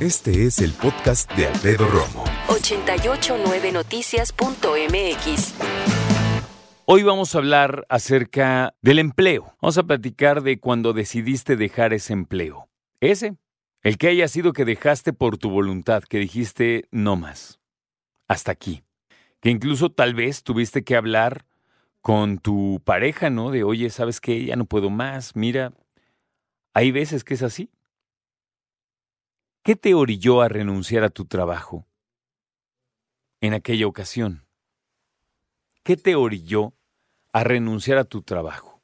Este es el podcast de Alfredo Romo. 889noticias.mx. Hoy vamos a hablar acerca del empleo. Vamos a platicar de cuando decidiste dejar ese empleo. Ese, el que haya sido que dejaste por tu voluntad, que dijiste no más. Hasta aquí. Que incluso tal vez tuviste que hablar con tu pareja, ¿no? De, oye, ¿sabes qué? Ya no puedo más. Mira, hay veces que es así. ¿Qué te orilló a renunciar a tu trabajo en aquella ocasión? ¿Qué te orilló a renunciar a tu trabajo?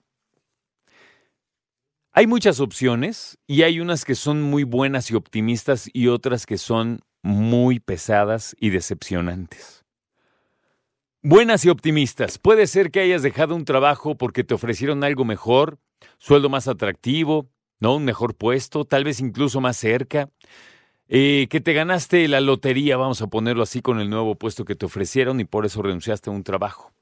Hay muchas opciones y hay unas que son muy buenas y optimistas y otras que son muy pesadas y decepcionantes. Buenas y optimistas. Puede ser que hayas dejado un trabajo porque te ofrecieron algo mejor, sueldo más atractivo, ¿no? Un mejor puesto, tal vez incluso más cerca. Eh, que te ganaste la lotería, vamos a ponerlo así, con el nuevo puesto que te ofrecieron y por eso renunciaste a un trabajo.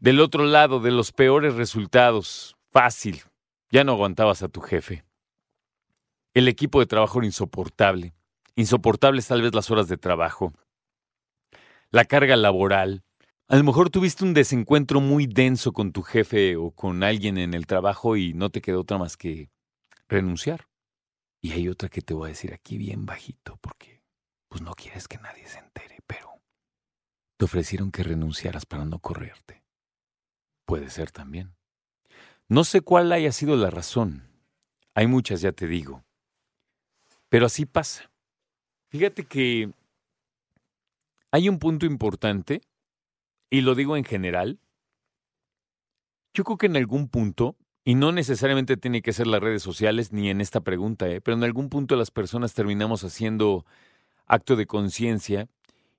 Del otro lado, de los peores resultados, fácil, ya no aguantabas a tu jefe. El equipo de trabajo era insoportable. Insoportables tal vez las horas de trabajo. La carga laboral. A lo mejor tuviste un desencuentro muy denso con tu jefe o con alguien en el trabajo y no te quedó otra más que renunciar. Y hay otra que te voy a decir aquí bien bajito porque pues no quieres que nadie se entere, pero te ofrecieron que renunciaras para no correrte. Puede ser también. No sé cuál haya sido la razón. Hay muchas, ya te digo. Pero así pasa. Fíjate que hay un punto importante, y lo digo en general. Yo creo que en algún punto y no necesariamente tiene que ser las redes sociales ni en esta pregunta, ¿eh? pero en algún punto las personas terminamos haciendo acto de conciencia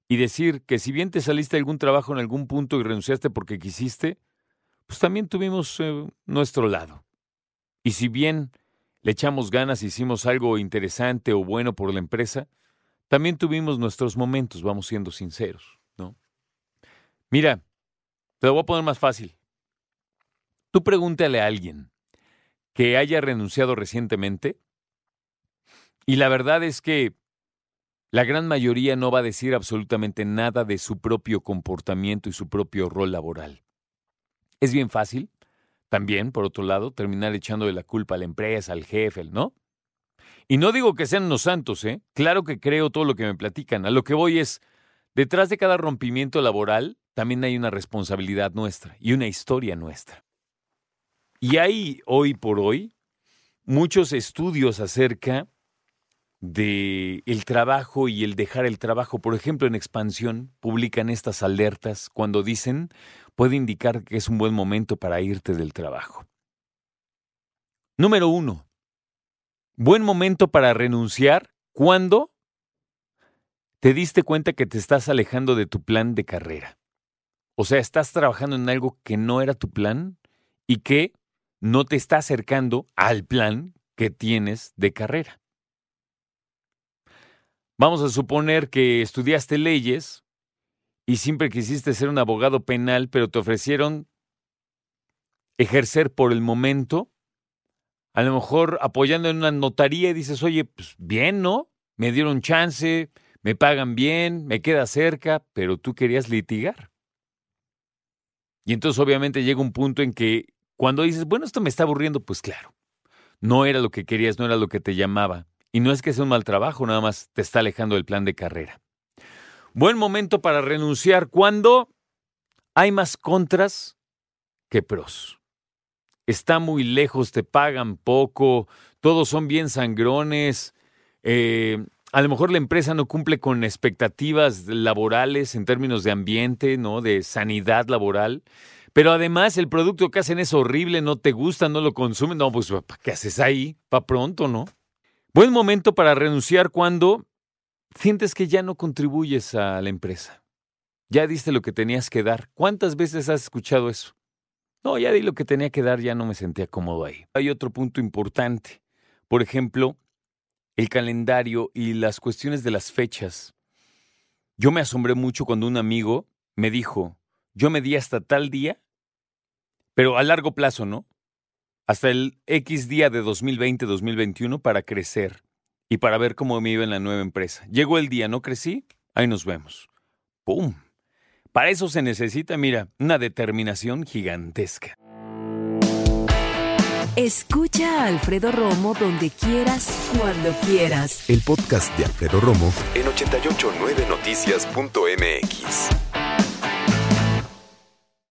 y decir que si bien te saliste de algún trabajo en algún punto y renunciaste porque quisiste, pues también tuvimos eh, nuestro lado. Y si bien le echamos ganas, hicimos algo interesante o bueno por la empresa, también tuvimos nuestros momentos, vamos siendo sinceros, ¿no? Mira, te lo voy a poner más fácil. Tú pregúntale a alguien que haya renunciado recientemente y la verdad es que la gran mayoría no va a decir absolutamente nada de su propio comportamiento y su propio rol laboral. Es bien fácil, también, por otro lado, terminar echándole la culpa a la empresa, al jefe, ¿no? Y no digo que sean los santos, ¿eh? Claro que creo todo lo que me platican. A lo que voy es, detrás de cada rompimiento laboral también hay una responsabilidad nuestra y una historia nuestra. Y hay hoy por hoy muchos estudios acerca de el trabajo y el dejar el trabajo. Por ejemplo, en expansión publican estas alertas cuando dicen puede indicar que es un buen momento para irte del trabajo. Número uno, buen momento para renunciar cuando te diste cuenta que te estás alejando de tu plan de carrera. O sea, estás trabajando en algo que no era tu plan y que no te está acercando al plan que tienes de carrera. Vamos a suponer que estudiaste leyes y siempre quisiste ser un abogado penal, pero te ofrecieron ejercer por el momento, a lo mejor apoyando en una notaría y dices, oye, pues bien, ¿no? Me dieron chance, me pagan bien, me queda cerca, pero tú querías litigar. Y entonces obviamente llega un punto en que cuando dices, bueno, esto me está aburriendo, pues claro, no era lo que querías, no era lo que te llamaba. Y no es que sea un mal trabajo, nada más te está alejando del plan de carrera. Buen momento para renunciar cuando hay más contras que pros. Está muy lejos, te pagan poco, todos son bien sangrones. Eh, a lo mejor la empresa no cumple con expectativas laborales en términos de ambiente, ¿no? De sanidad laboral. Pero además el producto que hacen es horrible, no te gusta, no lo consumen. No, pues ¿qué haces ahí? Pa' pronto, ¿no? Buen momento para renunciar cuando sientes que ya no contribuyes a la empresa. Ya diste lo que tenías que dar. ¿Cuántas veces has escuchado eso? No, ya di lo que tenía que dar, ya no me sentía cómodo ahí. Hay otro punto importante. Por ejemplo, el calendario y las cuestiones de las fechas. Yo me asombré mucho cuando un amigo me dijo, yo me di hasta tal día, pero a largo plazo, ¿no? Hasta el X día de 2020-2021 para crecer y para ver cómo me iba en la nueva empresa. Llegó el día, no crecí, ahí nos vemos. ¡Pum! Para eso se necesita, mira, una determinación gigantesca. Escucha a Alfredo Romo donde quieras, cuando quieras. El podcast de Alfredo Romo en 889noticias.mx.